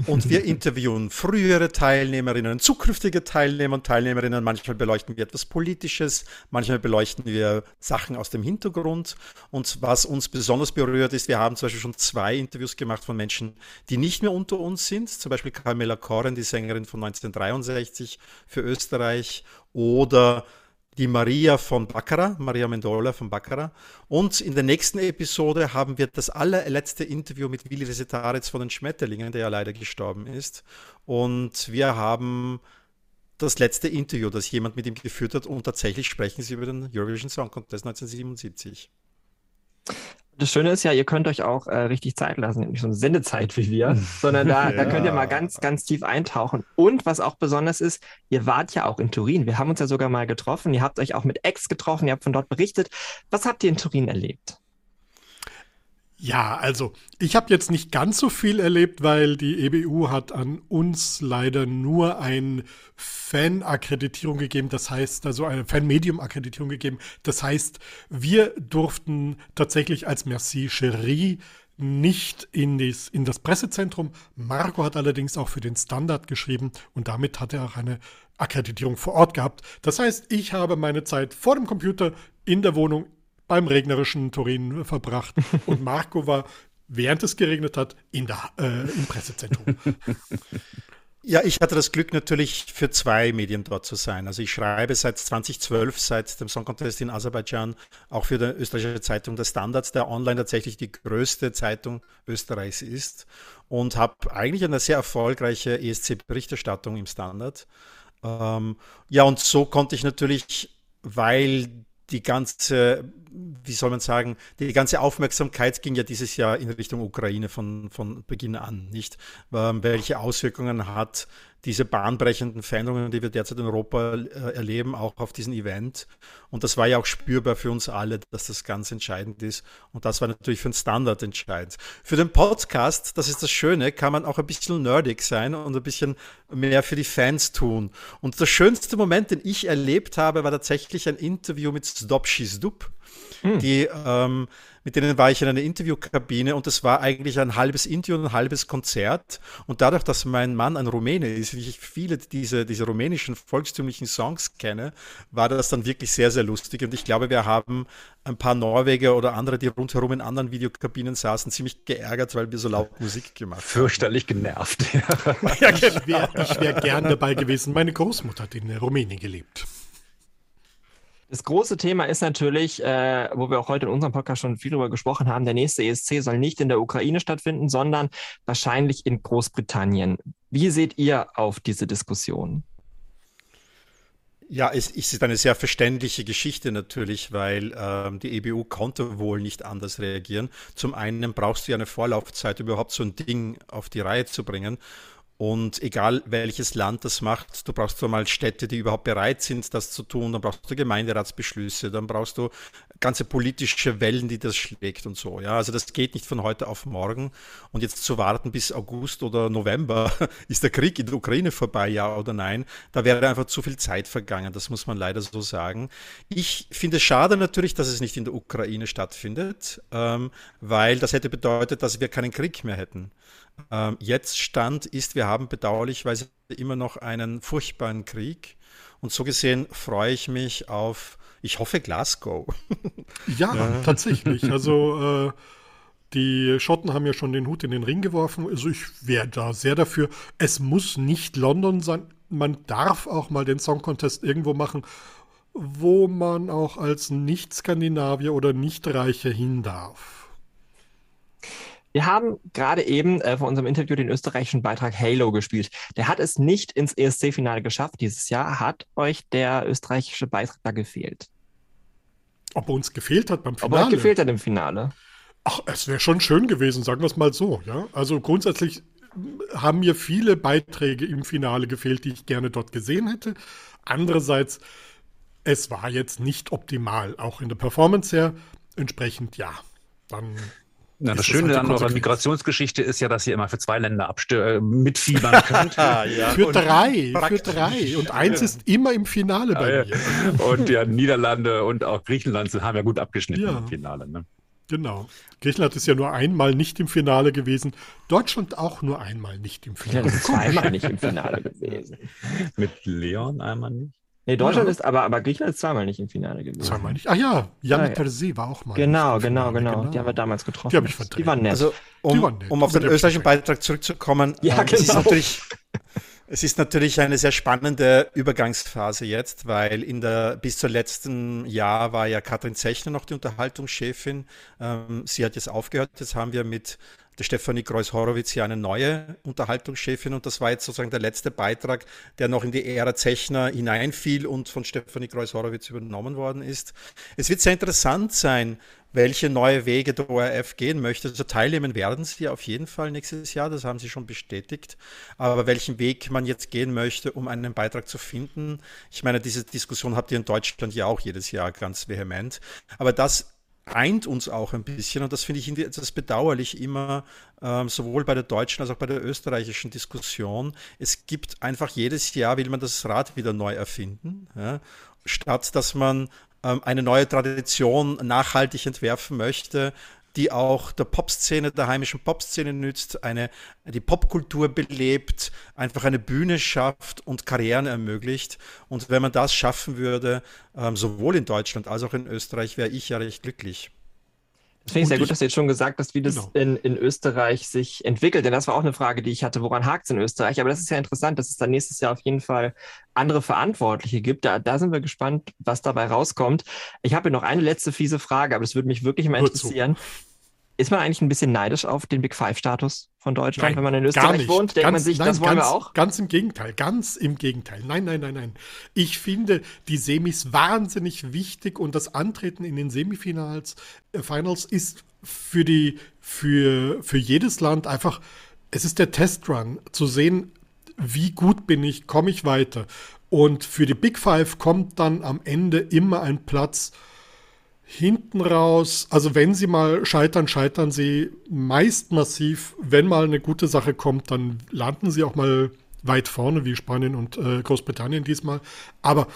Und wir interviewen frühere Teilnehmerinnen, zukünftige Teilnehmer und Teilnehmerinnen. Manchmal beleuchten wir etwas Politisches, manchmal beleuchten wir Sachen aus dem Hintergrund. Und was uns besonders berührt ist, wir haben zum Beispiel schon zwei Interviews gemacht von Menschen, die nicht mehr unter uns sind. Zum Beispiel Carmela Koren, die Sängerin von 1963 für Österreich. Oder die Maria von Baccara, Maria Mendola von Baccara. Und in der nächsten Episode haben wir das allerletzte Interview mit Willi Resetaritz von den Schmetterlingen, der ja leider gestorben ist. Und wir haben das letzte Interview, das jemand mit ihm geführt hat. Und tatsächlich sprechen sie über den Eurovision Song Contest 1977. Das Schöne ist ja, ihr könnt euch auch äh, richtig Zeit lassen, nicht so eine Sendezeit wie wir, *laughs* sondern da, da könnt ihr mal ganz, ganz tief eintauchen. Und was auch besonders ist, ihr wart ja auch in Turin. Wir haben uns ja sogar mal getroffen. Ihr habt euch auch mit Ex getroffen, ihr habt von dort berichtet. Was habt ihr in Turin erlebt? Ja, also ich habe jetzt nicht ganz so viel erlebt, weil die EBU hat an uns leider nur eine Fan-Akkreditierung gegeben, das heißt, also eine Fan-Medium-Akkreditierung gegeben. Das heißt, wir durften tatsächlich als Merci Cherie nicht in, dies, in das Pressezentrum. Marco hat allerdings auch für den Standard geschrieben und damit hat er auch eine Akkreditierung vor Ort gehabt. Das heißt, ich habe meine Zeit vor dem Computer in der Wohnung beim regnerischen Turin verbracht und Marco war, während es geregnet hat, in der, äh, im Pressezentrum. Ja, ich hatte das Glück natürlich für zwei Medien dort zu sein. Also ich schreibe seit 2012, seit dem Song Contest in Aserbaidschan, auch für die österreichische Zeitung Der Standard, der online tatsächlich die größte Zeitung Österreichs ist und habe eigentlich eine sehr erfolgreiche ESC-Berichterstattung im Standard. Ähm, ja, und so konnte ich natürlich, weil die ganze, wie soll man sagen, die ganze Aufmerksamkeit ging ja dieses Jahr in Richtung Ukraine von, von Beginn an, nicht? Ähm, welche Auswirkungen hat diese bahnbrechenden Veränderungen, die wir derzeit in Europa äh, erleben, auch auf diesen Event. Und das war ja auch spürbar für uns alle, dass das ganz entscheidend ist. Und das war natürlich für den Standard entscheidend. Für den Podcast, das ist das Schöne, kann man auch ein bisschen nerdig sein und ein bisschen mehr für die Fans tun. Und der schönste Moment, den ich erlebt habe, war tatsächlich ein Interview mit Stop Shizdup. Die, ähm, mit denen war ich in einer Interviewkabine und es war eigentlich ein halbes Interview und ein halbes Konzert. Und dadurch, dass mein Mann ein Rumäne ist, wie ich viele diese, diese rumänischen volkstümlichen Songs kenne, war das dann wirklich sehr, sehr lustig. Und ich glaube, wir haben ein paar Norweger oder andere, die rundherum in anderen Videokabinen saßen, ziemlich geärgert, weil wir so laut Musik gemacht haben. Fürchterlich genervt. *laughs* ja, ich wäre wär gern dabei gewesen. Meine Großmutter hat in Rumänien gelebt. Das große Thema ist natürlich, äh, wo wir auch heute in unserem Podcast schon viel darüber gesprochen haben, der nächste ESC soll nicht in der Ukraine stattfinden, sondern wahrscheinlich in Großbritannien. Wie seht ihr auf diese Diskussion? Ja, es ist eine sehr verständliche Geschichte natürlich, weil ähm, die EBU konnte wohl nicht anders reagieren. Zum einen brauchst du ja eine Vorlaufzeit, überhaupt so ein Ding auf die Reihe zu bringen. Und egal welches Land das macht, du brauchst mal Städte, die überhaupt bereit sind, das zu tun. Dann brauchst du Gemeinderatsbeschlüsse, dann brauchst du ganze politische Wellen, die das schlägt und so. Ja, also das geht nicht von heute auf morgen. Und jetzt zu warten bis August oder November, *laughs* ist der Krieg in der Ukraine vorbei, ja oder nein, da wäre einfach zu viel Zeit vergangen. Das muss man leider so sagen. Ich finde es schade natürlich, dass es nicht in der Ukraine stattfindet, ähm, weil das hätte bedeutet, dass wir keinen Krieg mehr hätten. Ähm, jetzt Stand ist, wir haben bedauerlicherweise immer noch einen furchtbaren Krieg. Und so gesehen freue ich mich auf Ich hoffe Glasgow. *laughs* Ja, ja. tatsächlich. Also äh, die Schotten haben ja schon den Hut in den Ring geworfen. Also ich wäre da sehr dafür. Es muss nicht London sein. Man darf auch mal den Song Contest irgendwo machen, wo man auch als Nicht-Skandinavier oder Nicht-Reicher hin darf. Wir haben gerade eben äh, vor unserem Interview den österreichischen Beitrag Halo gespielt. Der hat es nicht ins ESC-Finale geschafft dieses Jahr. Hat euch der österreichische Beitrag da gefehlt? Ob er uns gefehlt hat beim Finale? Ob er euch gefehlt hat im Finale? Ach, es wäre schon schön gewesen, sagen wir es mal so. Ja? Also grundsätzlich haben mir viele Beiträge im Finale gefehlt, die ich gerne dort gesehen hätte. Andererseits, es war jetzt nicht optimal, auch in der Performance her. Entsprechend ja, dann na, das Schöne an eurer Migrationsgeschichte ist ja, dass ihr immer für zwei Länder äh, mitfiebern *laughs* könnt. ja. Für und drei, für drei. Und eins ist immer im Finale bei ja, mir. Und ja, Niederlande und auch Griechenland haben ja gut abgeschnitten ja. im Finale. Ne? Genau. Griechenland ist ja nur einmal nicht im Finale gewesen. Deutschland auch nur einmal nicht im Finale. Ja, zweimal nicht im Finale gewesen. Mit Leon einmal nicht? Nee, Deutschland ja. ist, aber, aber Griechenland ist zweimal nicht im Finale gewesen. Zweimal nicht? Ach ja, Jan ah, ja. War auch mal. Genau, genau, genau, genau. Die haben wir damals getroffen. Die habe ich verdrängt. Die waren nett. Also, um, waren nett. um auf den österreichischen Beitrag zurückzukommen. Ja, genau. Es ist natürlich, es ist natürlich eine sehr spannende Übergangsphase jetzt, weil in der, bis zur letzten Jahr war ja Katrin Zechner noch die Unterhaltungschefin. Ähm, sie hat jetzt aufgehört. Jetzt haben wir mit der Stefanie Kreuz-Horowitz hier eine neue Unterhaltungschefin und das war jetzt sozusagen der letzte Beitrag, der noch in die Ära Zechner hineinfiel und von Stefanie Kreuz-Horowitz übernommen worden ist. Es wird sehr interessant sein, welche neue Wege der ORF gehen möchte. Also teilnehmen werden sie auf jeden Fall nächstes Jahr, das haben sie schon bestätigt. Aber welchen Weg man jetzt gehen möchte, um einen Beitrag zu finden, ich meine, diese Diskussion habt ihr in Deutschland ja auch jedes Jahr ganz vehement. Aber das eint uns auch ein bisschen und das finde ich etwas bedauerlich immer, ähm, sowohl bei der deutschen als auch bei der österreichischen Diskussion. Es gibt einfach jedes Jahr, will man das Rad wieder neu erfinden, ja, statt dass man ähm, eine neue Tradition nachhaltig entwerfen möchte, die auch der Popszene, der heimischen Popszene nützt, eine, die Popkultur belebt, einfach eine Bühne schafft und Karrieren ermöglicht. Und wenn man das schaffen würde, ähm, sowohl in Deutschland als auch in Österreich, wäre ich ja recht glücklich. Das finde ich sehr gut, dass du jetzt schon gesagt hast, wie das genau. in, in Österreich sich entwickelt. Denn das war auch eine Frage, die ich hatte, woran hakt es in Österreich? Aber das ist ja interessant, dass es dann nächstes Jahr auf jeden Fall andere Verantwortliche gibt. Da, da sind wir gespannt, was dabei rauskommt. Ich habe noch eine letzte fiese Frage, aber das würde mich wirklich mal interessieren. Ist man eigentlich ein bisschen neidisch auf den Big Five-Status von Deutschland, nein, wenn man in Österreich wohnt? Denkt ganz, man sich, nein, das wollen ganz, wir auch? Ganz im Gegenteil, ganz im Gegenteil. Nein, nein, nein, nein. Ich finde die Semis wahnsinnig wichtig und das Antreten in den Semifinals, äh, Finals ist für die, für, für jedes Land einfach, es ist der Testrun, zu sehen, wie gut bin ich, komme ich weiter. Und für die Big Five kommt dann am Ende immer ein Platz, hinten raus, also wenn sie mal scheitern, scheitern sie meist massiv. Wenn mal eine gute Sache kommt, dann landen sie auch mal weit vorne, wie Spanien und äh, Großbritannien diesmal. Aber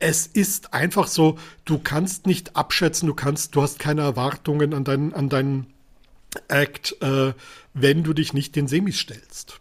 es ist einfach so, du kannst nicht abschätzen, du kannst, du hast keine Erwartungen an deinen, an deinen Act, äh, wenn du dich nicht den Semis stellst.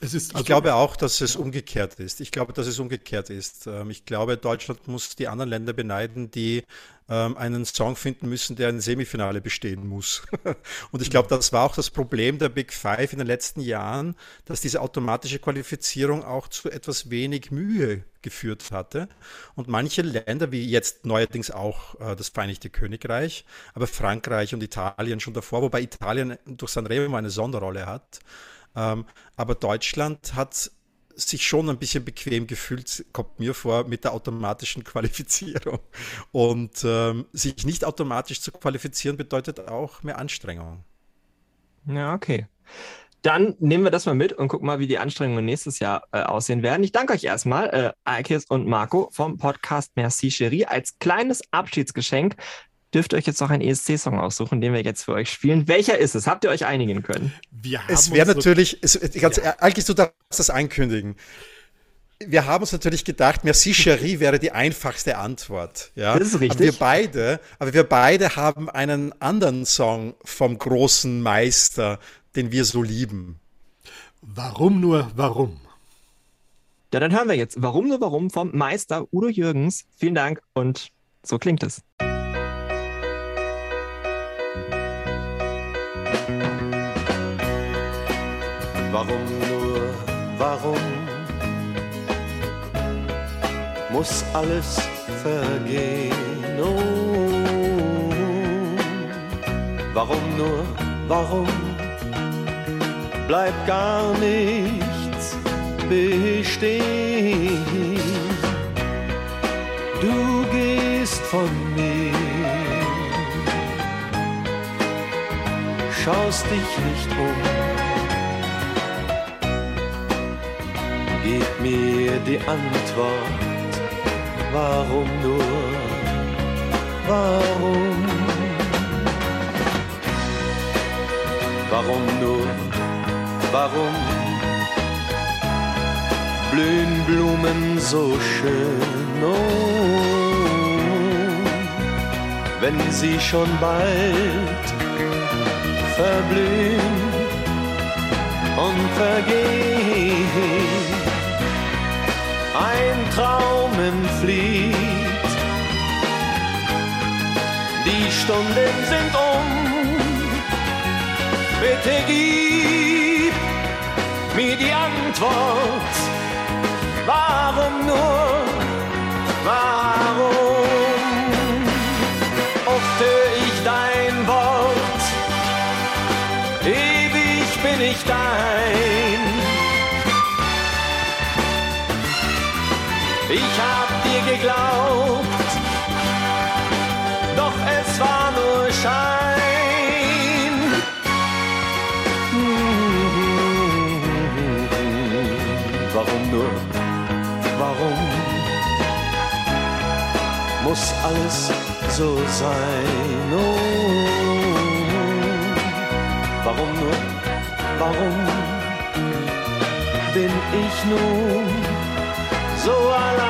Also ich glaube auch, dass es umgekehrt ist. Ich glaube, dass es umgekehrt ist. Ähm, ich glaube, Deutschland muss die anderen Länder beneiden, die ähm, einen Song finden müssen, der ein Semifinale bestehen muss. *laughs* Und ich glaube, das war auch das Problem der Big Five in den letzten Jahren, dass diese automatische Qualifizierung auch zu etwas wenig Mühe geführt hatte. Und manche Länder, wie jetzt neuerdings auch äh, das Vereinigte Königreich, aber Frankreich und Italien schon davor, wobei Italien durch Sanremo eine Sonderrolle hat, ähm, aber Deutschland hat sich schon ein bisschen bequem gefühlt, kommt mir vor, mit der automatischen Qualifizierung. Und ähm, sich nicht automatisch zu qualifizieren bedeutet auch mehr Anstrengung. Ja, okay. Dann nehmen wir das mal mit und gucken mal, wie die Anstrengungen nächstes Jahr äh, aussehen werden. Ich danke euch erstmal, äh, Eikes und Marco vom Podcast Merci Cherie, als kleines Abschiedsgeschenk dürft ihr euch jetzt noch einen ESC-Song aussuchen, den wir jetzt für euch spielen. Welcher ist es? Habt ihr euch einigen können? es wäre natürlich, es, ganz, ja. eigentlich, du darfst das ankündigen. Wir haben uns natürlich gedacht, Merci Cherie wäre die einfachste Antwort. Ja? Das ist richtig. Aber wir beide, aber wir beide haben einen anderen Song vom großen Meister, den wir so lieben. Warum nur, warum? Ja, dann hören wir jetzt Warum nur Warum vom Meister Udo Jürgens. Vielen Dank und so klingt es. Warum nur, warum muss alles vergehen? Oh, warum nur, warum bleibt gar nichts bestehen? Du gehst von mir, schaust dich nicht um. Mir die Antwort, warum nur, warum? Warum nur, warum blühen Blumen so schön? Oh, wenn sie schon bald verblühen und vergehen ein Traum entflieht. Die Stunden sind um, bitte gib mir die Antwort. Warum nur, warum? Oft höre ich dein Wort, ewig bin ich dein. Ich hab dir geglaubt, doch es war nur Schein. Warum nur? Warum muss alles so sein? Oh, warum nur? Warum bin ich nun? So allein,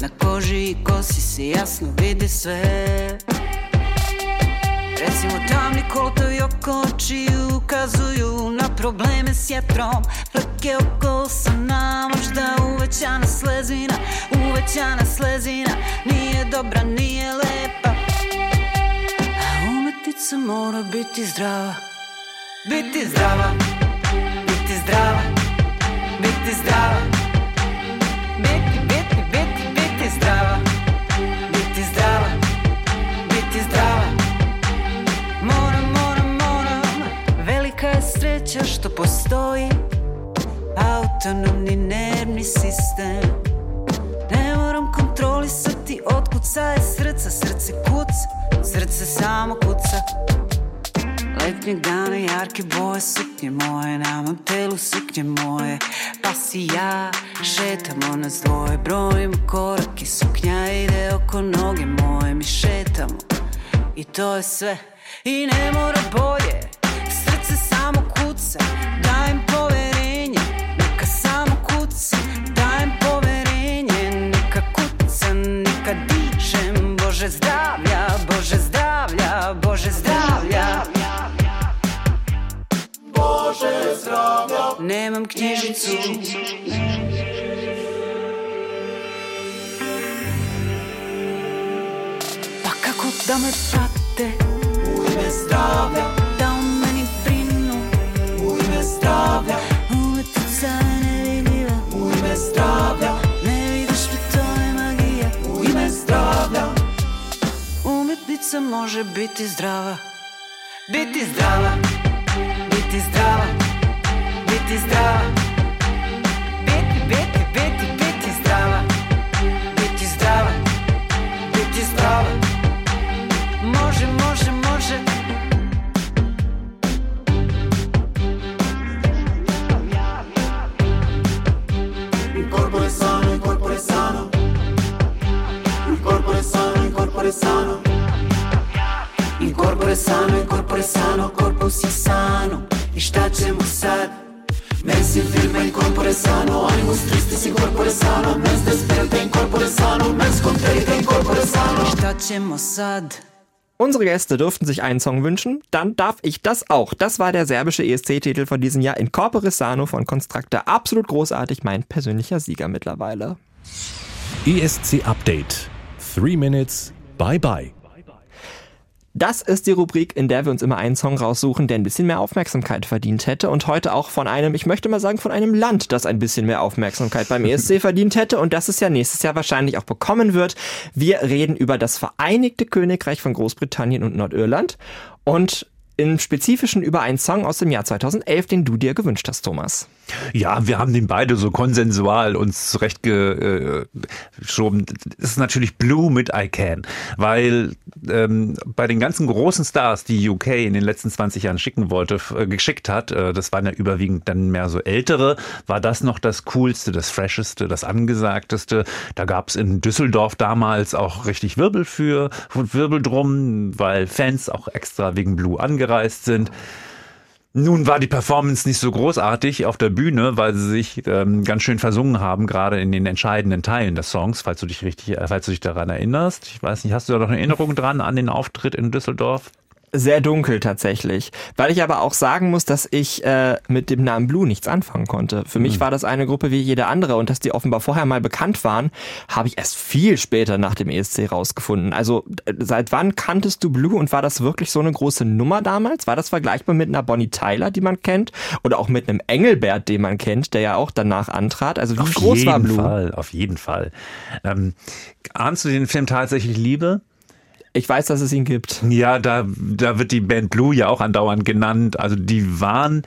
Na koži i kosi se jasno vidi sve. Recimo tamni kolotovi oko očiju ukazuju na probleme s jetrom. Pleke oko usana, možda uvećana slezina Uvećana slezina, nije dobra, nije lepa. A umetnica mora biti zdrava Biti zdrava, biti zdrava, biti zdrava sreća što postoji Autonomni nervni sistem. Ne moram kontrolisati otkucaje srca Srce kuca, srce samo kuca. Letnjeg dana jarke boje suknje moje Na mom telu suknje moje. Pa si ja šetamo nas dvoje Brojimo korake suknja ide oko noge moje Mi šetamo. I to je sve I ne mora bolje kuca Dajem poverenje, neka samo kuca. Dajem poverenje, neka kuca Neka dičem, Bože zdravlja Bože zdravlja, Bože zdravlja. Bože zdravlja. Nemam knjižicu. Pa kako da me prate? U ime zdravlja. Umetnica može biti zdrava. Biti zdrava. Biti zdrava. Biti zdrava sano. Animus tristis, il corpo è sano. Mens desperte, il corpo è sano. Mens conterite, il corpo è sano. I šta ćemo sad? Unsere Gäste durften sich einen Song wünschen, dann darf ich das auch. Das war der serbische ESC-Titel von diesem Jahr in Corpore Sano von Constructor. Absolut großartig, mein persönlicher Sieger mittlerweile. ESC Update. Three Minutes. Bye bye. Das ist die Rubrik, in der wir uns immer einen Song raussuchen, der ein bisschen mehr Aufmerksamkeit verdient hätte und heute auch von einem, ich möchte mal sagen, von einem Land, das ein bisschen mehr Aufmerksamkeit beim *laughs* ESC verdient hätte und das es ja nächstes Jahr wahrscheinlich auch bekommen wird. Wir reden über das Vereinigte Königreich von Großbritannien und Nordirland und im Spezifischen über einen Song aus dem Jahr 2011, den du dir gewünscht hast, Thomas. Ja, wir haben den beide so konsensual uns zurechtgeschoben. Das ist natürlich Blue mit I Can, weil ähm, bei den ganzen großen Stars, die UK in den letzten 20 Jahren schicken wollte, äh, geschickt hat, äh, das waren ja überwiegend dann mehr so ältere, war das noch das coolste, das fresheste, das angesagteste. Da gab es in Düsseldorf damals auch richtig Wirbel für und Wirbel drum, weil Fans auch extra wegen Blue angereist sind. Nun war die Performance nicht so großartig auf der Bühne, weil sie sich ähm, ganz schön versungen haben, gerade in den entscheidenden Teilen des Songs, falls du dich richtig, äh, falls du dich daran erinnerst. Ich weiß nicht, hast du da noch eine Erinnerung dran an den Auftritt in Düsseldorf? Sehr dunkel tatsächlich. Weil ich aber auch sagen muss, dass ich äh, mit dem Namen Blue nichts anfangen konnte. Für mich war das eine Gruppe wie jede andere und dass die offenbar vorher mal bekannt waren, habe ich erst viel später nach dem ESC rausgefunden. Also äh, seit wann kanntest du Blue und war das wirklich so eine große Nummer damals? War das vergleichbar mit einer Bonnie Tyler, die man kennt? Oder auch mit einem Engelbert, den man kennt, der ja auch danach antrat? Also wie Auf groß jeden war Blue? Fall, auf jeden Fall. Ähm, ahnst du den Film tatsächlich Liebe? Ich weiß, dass es ihn gibt. Ja, da, da wird die Band Blue ja auch andauernd genannt. Also die waren,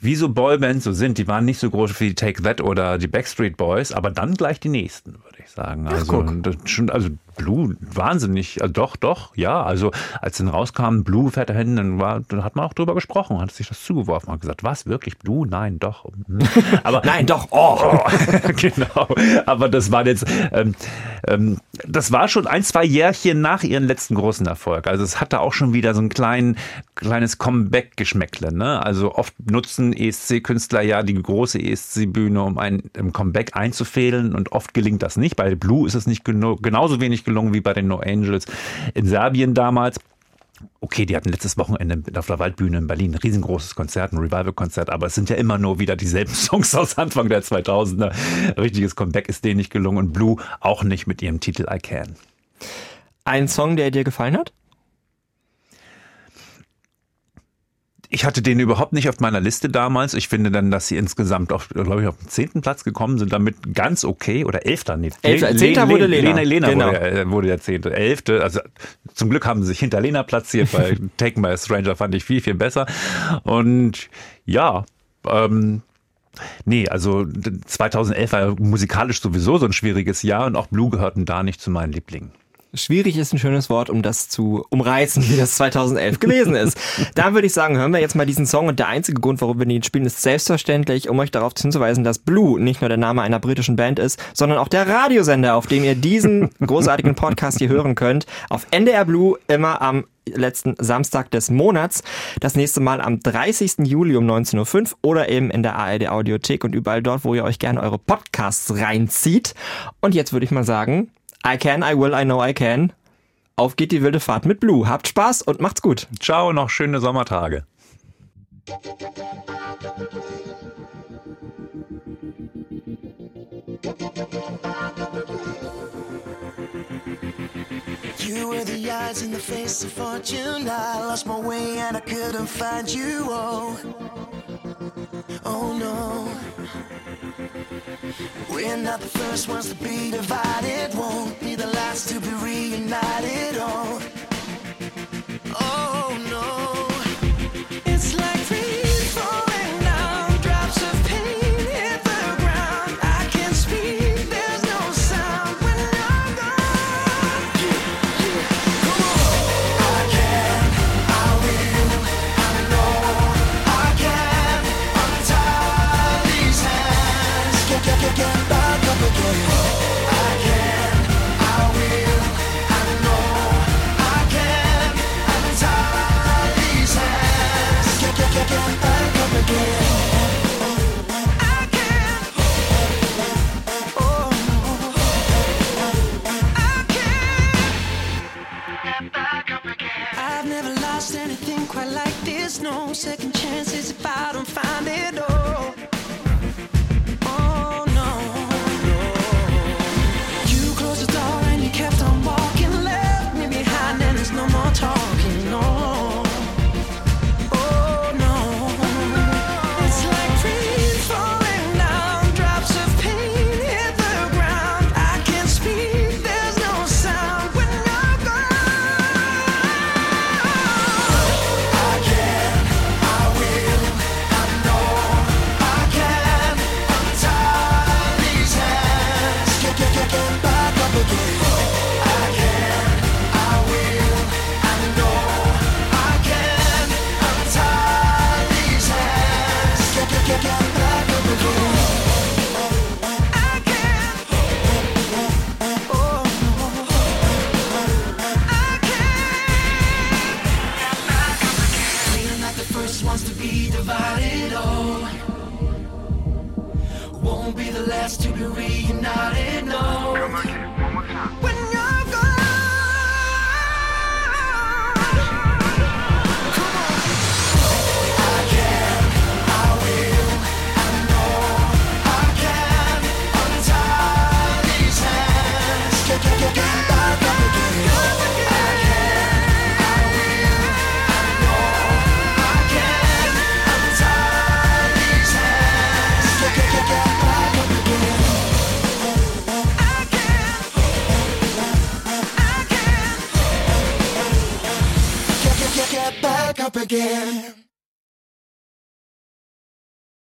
wie so Boybands so sind, die waren nicht so groß wie Take That oder die Backstreet Boys, aber dann gleich die nächsten, würde ich sagen. Also, guck. das schon, also Blue, wahnsinnig. Also doch, doch, ja. Also als dann rauskam, Blue, fette Hände, dann, war, dann hat man auch drüber gesprochen, hat sich das zugeworfen, hat gesagt, was, wirklich Blue? Nein, doch. *laughs* Aber Nein, doch. Oh. *laughs* *laughs* genau. Aber das war jetzt, ähm, ähm, das war schon ein, zwei Jährchen nach ihren letzten großen Erfolg. Also es hatte auch schon wieder so ein klein, kleines Comeback-Geschmäckle. Ne? Also oft nutzen ESC-Künstler ja die große ESC-Bühne, um ein im Comeback einzufädeln und oft gelingt das nicht. Bei Blue ist es nicht genauso wenig gelungen wie bei den No Angels in Serbien damals. Okay, die hatten letztes Wochenende auf der Waldbühne in Berlin ein riesengroßes Konzert, ein Revival-Konzert, aber es sind ja immer nur wieder dieselben *laughs* Songs aus Anfang der 2000er. Richtiges Comeback ist denen nicht gelungen und Blue auch nicht mit ihrem Titel I Can. Ein Song, der dir gefallen hat? Ich hatte den überhaupt nicht auf meiner Liste damals. Ich finde dann, dass sie insgesamt auf, glaube ich, auf den zehnten Platz gekommen sind, damit ganz okay. Oder elfter, nee. Elfter, Le- zehnter Le- wurde Le- Lena. Lena, Genau. wurde, äh, wurde der zehnte. Elfte, also zum Glück haben sie sich hinter Lena platziert, weil *laughs* Taken by a Stranger fand ich viel, viel besser. Und ja, ähm, Nee, also 2011 war musikalisch sowieso so ein schwieriges Jahr und auch Blue gehörten da nicht zu meinen Lieblingen. Schwierig ist ein schönes Wort, um das zu umreißen, wie das 2011 gewesen ist. Dann würde ich sagen, hören wir jetzt mal diesen Song und der einzige Grund, warum wir ihn spielen, ist selbstverständlich, um euch darauf hinzuweisen, dass Blue nicht nur der Name einer britischen Band ist, sondern auch der Radiosender, auf dem ihr diesen großartigen Podcast hier hören könnt. Auf NDR Blue immer am letzten Samstag des Monats. Das nächste Mal am 30. Juli um 19.05 Uhr oder eben in der ARD Audiothek und überall dort, wo ihr euch gerne eure Podcasts reinzieht. Und jetzt würde ich mal sagen, I can, I will, I know I can. Auf geht die wilde Fahrt mit Blue. Habt Spaß und macht's gut. Ciao, noch schöne Sommertage. You were the eyes in the face of fortune. I lost my way and I couldn't find you. Oh, oh no. We're not the first ones to be divided, won't be the last to be reunited. Oh, oh no. anything quite like this. No second chances if I don't find it all. again.